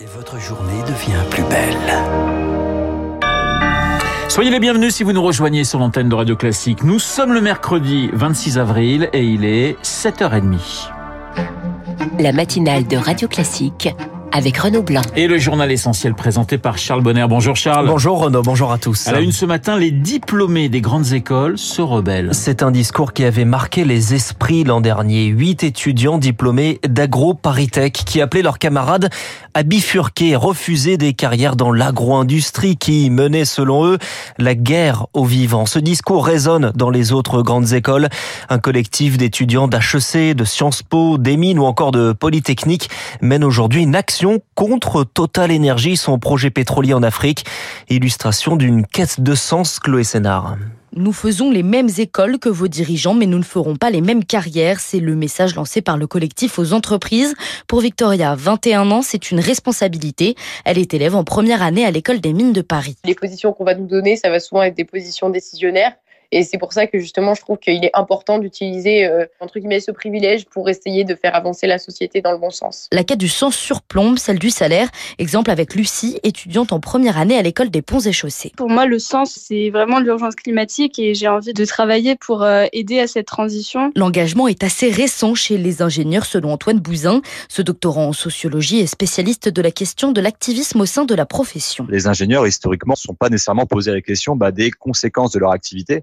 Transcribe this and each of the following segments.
Et votre journée devient plus belle. Soyez les bienvenus si vous nous rejoignez sur l'antenne de Radio Classique. Nous sommes le mercredi 26 avril et il est 7h30. La matinale de Radio Classique avec Renaud Blanc. Et le journal essentiel présenté par Charles Bonner. Bonjour Charles. Bonjour Renaud, bonjour à tous. À la une ce matin, les diplômés des grandes écoles se rebellent. C'est un discours qui avait marqué les esprits l'an dernier. Huit étudiants diplômés d'agro-paritech qui appelaient leurs camarades à bifurquer refuser des carrières dans l'agro-industrie qui menait selon eux la guerre aux vivants. Ce discours résonne dans les autres grandes écoles. Un collectif d'étudiants d'HEC, de Sciences Po, d'Emine ou encore de Polytechnique mène aujourd'hui une action contre Total Energy, son projet pétrolier en Afrique. Illustration d'une quête de sens, Chloé Sénard. Nous faisons les mêmes écoles que vos dirigeants, mais nous ne ferons pas les mêmes carrières. C'est le message lancé par le collectif aux entreprises. Pour Victoria, 21 ans, c'est une responsabilité. Elle est élève en première année à l'école des mines de Paris. Les positions qu'on va nous donner, ça va souvent être des positions décisionnaires. Et c'est pour ça que justement, je trouve qu'il est important d'utiliser, euh, entre guillemets, ce privilège pour essayer de faire avancer la société dans le bon sens. La quête du sens surplombe celle du salaire. Exemple avec Lucie, étudiante en première année à l'école des ponts et chaussées. Pour moi, le sens, c'est vraiment l'urgence climatique et j'ai envie de travailler pour euh, aider à cette transition. L'engagement est assez récent chez les ingénieurs, selon Antoine Bouzin. Ce doctorant en sociologie est spécialiste de la question de l'activisme au sein de la profession. Les ingénieurs, historiquement, ne sont pas nécessairement posés la question bah, des conséquences de leur activité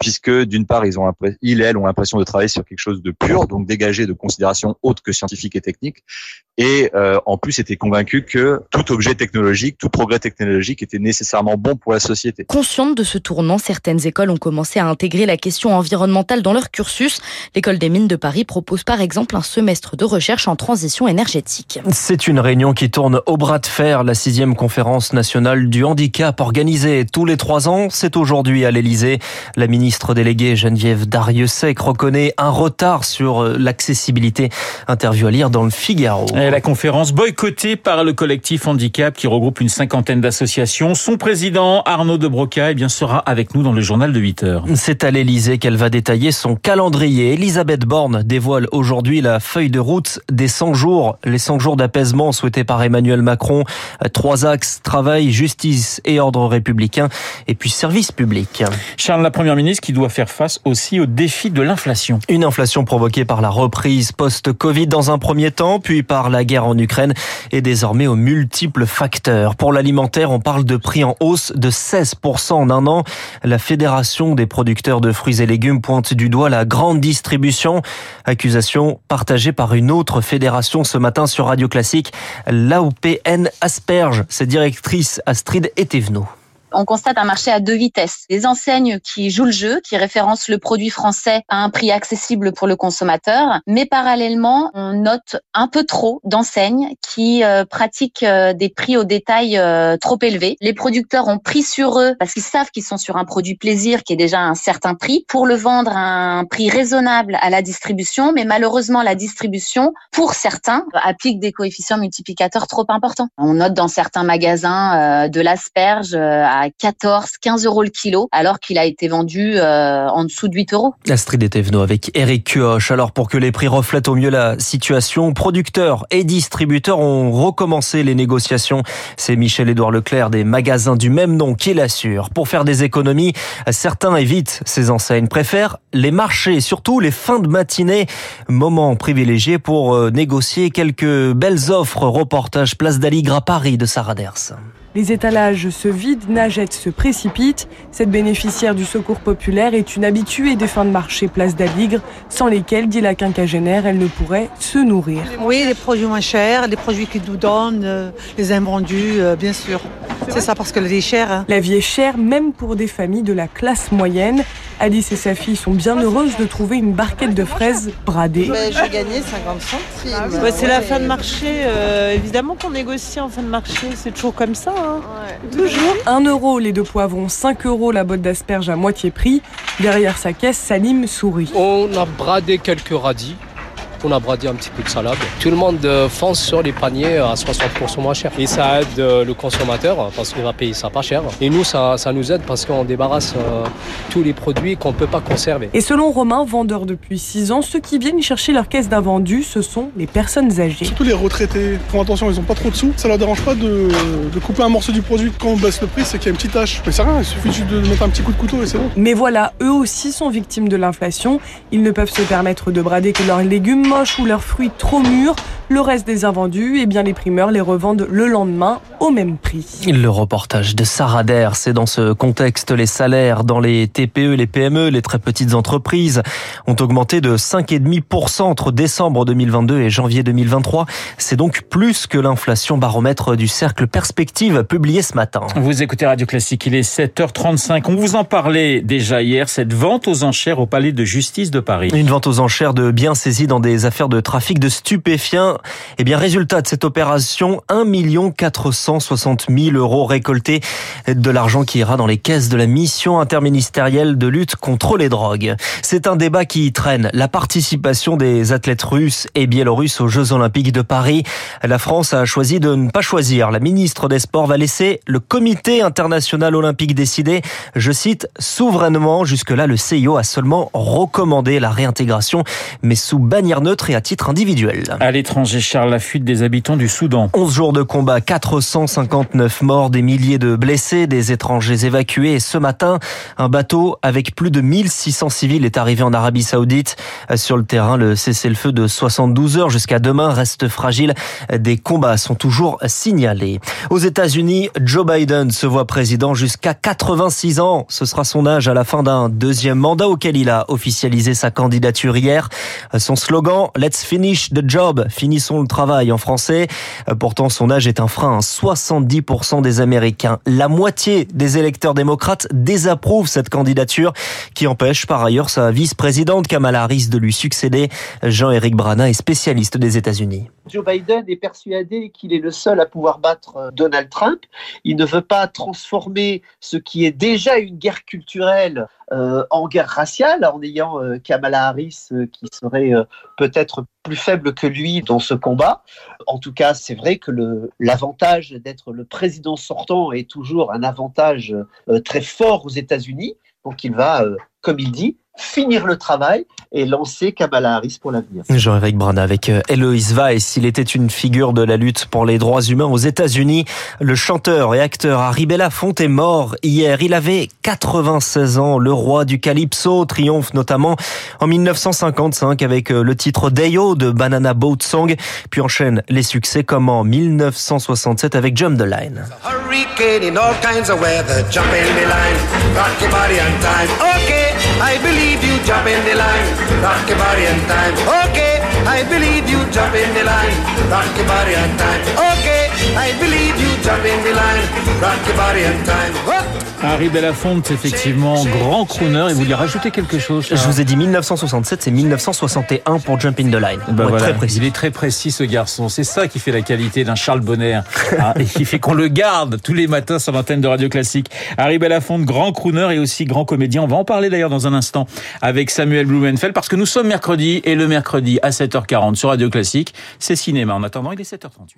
puisque d'une part, ils ont ils et elles ont l'impression de travailler sur quelque chose de pur, donc dégagé de considérations autres que scientifiques et techniques, et euh, en plus étaient convaincus que tout objet technologique, tout progrès technologique était nécessairement bon pour la société. Consciente de ce tournant, certaines écoles ont commencé à intégrer la question environnementale dans leur cursus. L'école des mines de Paris propose par exemple un semestre de recherche en transition énergétique. C'est une réunion qui tourne au bras de fer, la sixième conférence nationale du handicap organisée tous les trois ans. C'est aujourd'hui à l'Elysée. La ministre déléguée Geneviève Dariussec reconnaît un retard sur l'accessibilité. Interview à lire dans le Figaro. Et la conférence boycottée par le collectif handicap qui regroupe une cinquantaine d'associations. Son président Arnaud de Broca eh bien, sera avec nous dans le journal de 8 heures. C'est à l'Elysée qu'elle va détailler son calendrier. Elisabeth Borne dévoile aujourd'hui la feuille de route des 100 jours, les 100 jours d'apaisement souhaités par Emmanuel Macron. Trois axes, travail, justice et ordre républicain, et puis service public. Charles, la première ministre qui doit faire face aussi au défi de l'inflation. Une inflation provoquée par la reprise post-Covid dans un premier temps, puis par la guerre en Ukraine et désormais aux multiples facteurs. Pour l'alimentaire, on parle de prix en hausse de 16% en un an. La Fédération des producteurs de fruits et légumes pointe du doigt la grande distribution. Accusation partagée par une autre fédération ce matin sur Radio Classique, l'AOPN Asperge. Sa directrice Astrid Etevenot on constate un marché à deux vitesses. Des enseignes qui jouent le jeu, qui référencent le produit français à un prix accessible pour le consommateur, mais parallèlement, on note un peu trop d'enseignes qui euh, pratiquent euh, des prix au détail euh, trop élevés. Les producteurs ont pris sur eux parce qu'ils savent qu'ils sont sur un produit plaisir qui est déjà à un certain prix pour le vendre à un prix raisonnable à la distribution, mais malheureusement la distribution, pour certains, applique des coefficients multiplicateurs trop importants. On note dans certains magasins de l'asperge 14, 15 euros le kilo, alors qu'il a été vendu euh, en dessous de 8 euros. Astrid Etevenot avec Eric Cuoche. Alors pour que les prix reflètent au mieux la situation, producteurs et distributeurs ont recommencé les négociations. C'est Michel-Édouard Leclerc des magasins du même nom qui l'assure. Pour faire des économies, certains évitent ces enseignes, préfèrent les marchés, surtout les fins de matinée, moment privilégié pour euh, négocier quelques belles offres. Reportage Place d'Aligre à Paris de Sarah Ders. Les étalages se vident, Se précipite. Cette bénéficiaire du secours populaire est une habituée des fins de marché Place d'Aligre, sans lesquelles, dit la quinquagénaire, elle ne pourrait se nourrir. Oui, les produits moins chers, les produits qui nous donnent, euh, les invendus, euh, bien sûr. C'est ça parce que la vie est chère. Hein. La vie est chère même pour des familles de la classe moyenne. Alice et sa fille sont bien heureuses de trouver une barquette de fraises bradées. J'ai gagné 50 centimes. c'est la fin de marché. Euh, évidemment qu'on négocie en fin de marché. C'est toujours comme ça. Hein. Toujours. 1 euro les deux poivrons, 5 euros la botte d'asperges à moitié prix. Derrière sa caisse, Salim sourit. On a bradé quelques radis On a bradé un petit peu de salade. Tout le monde euh, fonce sur les paniers à 60% moins cher. Et ça aide euh, le consommateur parce qu'il va payer ça pas cher. Et nous, ça, ça nous aide parce qu'on débarrasse euh, tous les produits qu'on peut pas conserver. Et selon Romain, vendeur depuis 6 ans, ceux qui viennent chercher leur caisse d'invendus, ce sont les personnes âgées. Surtout les retraités font attention, ils ont pas trop de sous. Ça leur dérange pas de, de couper un morceau du produit. Quand on baisse le prix, c'est qu'il y a une petite tâche. Mais c'est rien, il suffit juste de mettre un petit coup de couteau et c'est bon. Mais voilà, eux aussi sont victimes de l'inflation. Ils ne peuvent se permettre de brader que leurs légumes ou leurs fruits trop mûrs. Le reste des invendus, eh bien les primeurs les revendent le lendemain au même prix. Le reportage de Sarah Der, c'est dans ce contexte les salaires dans les TPE, les PME, les très petites entreprises ont augmenté de 5,5% entre décembre 2022 et janvier 2023. C'est donc plus que l'inflation baromètre du cercle Perspective publié ce matin. Vous écoutez Radio Classique, il est 7h35. On vous en parlait déjà hier, cette vente aux enchères au palais de justice de Paris. Une vente aux enchères de biens saisis dans des affaires de trafic de stupéfiants. Eh bien, résultat de cette opération, 1 460 000 euros récoltés de l'argent qui ira dans les caisses de la mission interministérielle de lutte contre les drogues. C'est un débat qui traîne la participation des athlètes russes et biélorusses aux Jeux Olympiques de Paris. La France a choisi de ne pas choisir. La ministre des Sports va laisser le comité international olympique décider, je cite, souverainement. Jusque-là, le CIO a seulement recommandé la réintégration, mais sous bannière neutre et à titre individuel. Charles, la fuite des habitants du Soudan. 11 jours de combat, 459 morts, des milliers de blessés, des étrangers évacués. Et ce matin, un bateau avec plus de 1600 civils est arrivé en Arabie Saoudite. Sur le terrain, le cessez-le-feu de 72 heures jusqu'à demain reste fragile. Des combats sont toujours signalés. Aux États-Unis, Joe Biden se voit président jusqu'à 86 ans. Ce sera son âge à la fin d'un deuxième mandat auquel il a officialisé sa candidature hier. Son slogan, Let's finish the job, finissons le travail en français. Pourtant, son âge est un frein. 70% des Américains, la moitié des électeurs démocrates désapprouvent cette candidature qui empêche par ailleurs sa vice-présidente Kamala Harris de lui succéder. Jean-Éric Brana est spécialiste des États-Unis. Joe Biden est persuadé qu'il est le seul à pouvoir battre Donald Trump. Il ne veut pas transformer ce qui est déjà une guerre culturelle euh, en guerre raciale en ayant euh, Kamala Harris euh, qui serait peut-être plus faible que lui dans ce combat. En tout cas, c'est vrai que l'avantage d'être le président sortant est toujours un avantage très fort aux États-Unis. Donc il va, comme il dit, finir le travail et lancer Kamala Harris pour l'avenir. Jean-Éric Brana avec Eloïse Weiss. Il était une figure de la lutte pour les droits humains aux États-Unis. Le chanteur et acteur Harry Belafonte est mort hier. Il avait 96 ans. Le roi du Calypso triomphe notamment en 1955 avec le titre Dayo de Banana Boat Song, puis enchaîne les succès comme en 1967 avec Jump the Line. Hurricane in all kinds of weather, jump in the line, rock your body on time. Okay, I believe you jump in the line, rock your body time. Okay, I believe you jump in the line, rock your body time. Okay, I believe you jump in the line, rock your body on time. Harry Belafonte, effectivement, grand crooner. Et vous lui rajoutez quelque chose Je vous ai dit 1967, c'est 1961 pour Jump in the Line. Ben voilà. très précis. Il est très précis, ce garçon. C'est ça qui fait la qualité d'un Charles Bonner. hein, et qui fait qu'on le garde tous les matins sur l'antenne de Radio Classique. Harry Belafonte, grand crooner et aussi grand comédien. On va en parler d'ailleurs dans un instant avec Samuel Blumenfeld parce que nous sommes mercredi et le mercredi à 7h40 sur Radio Classique, c'est cinéma. En attendant, il est 7h38.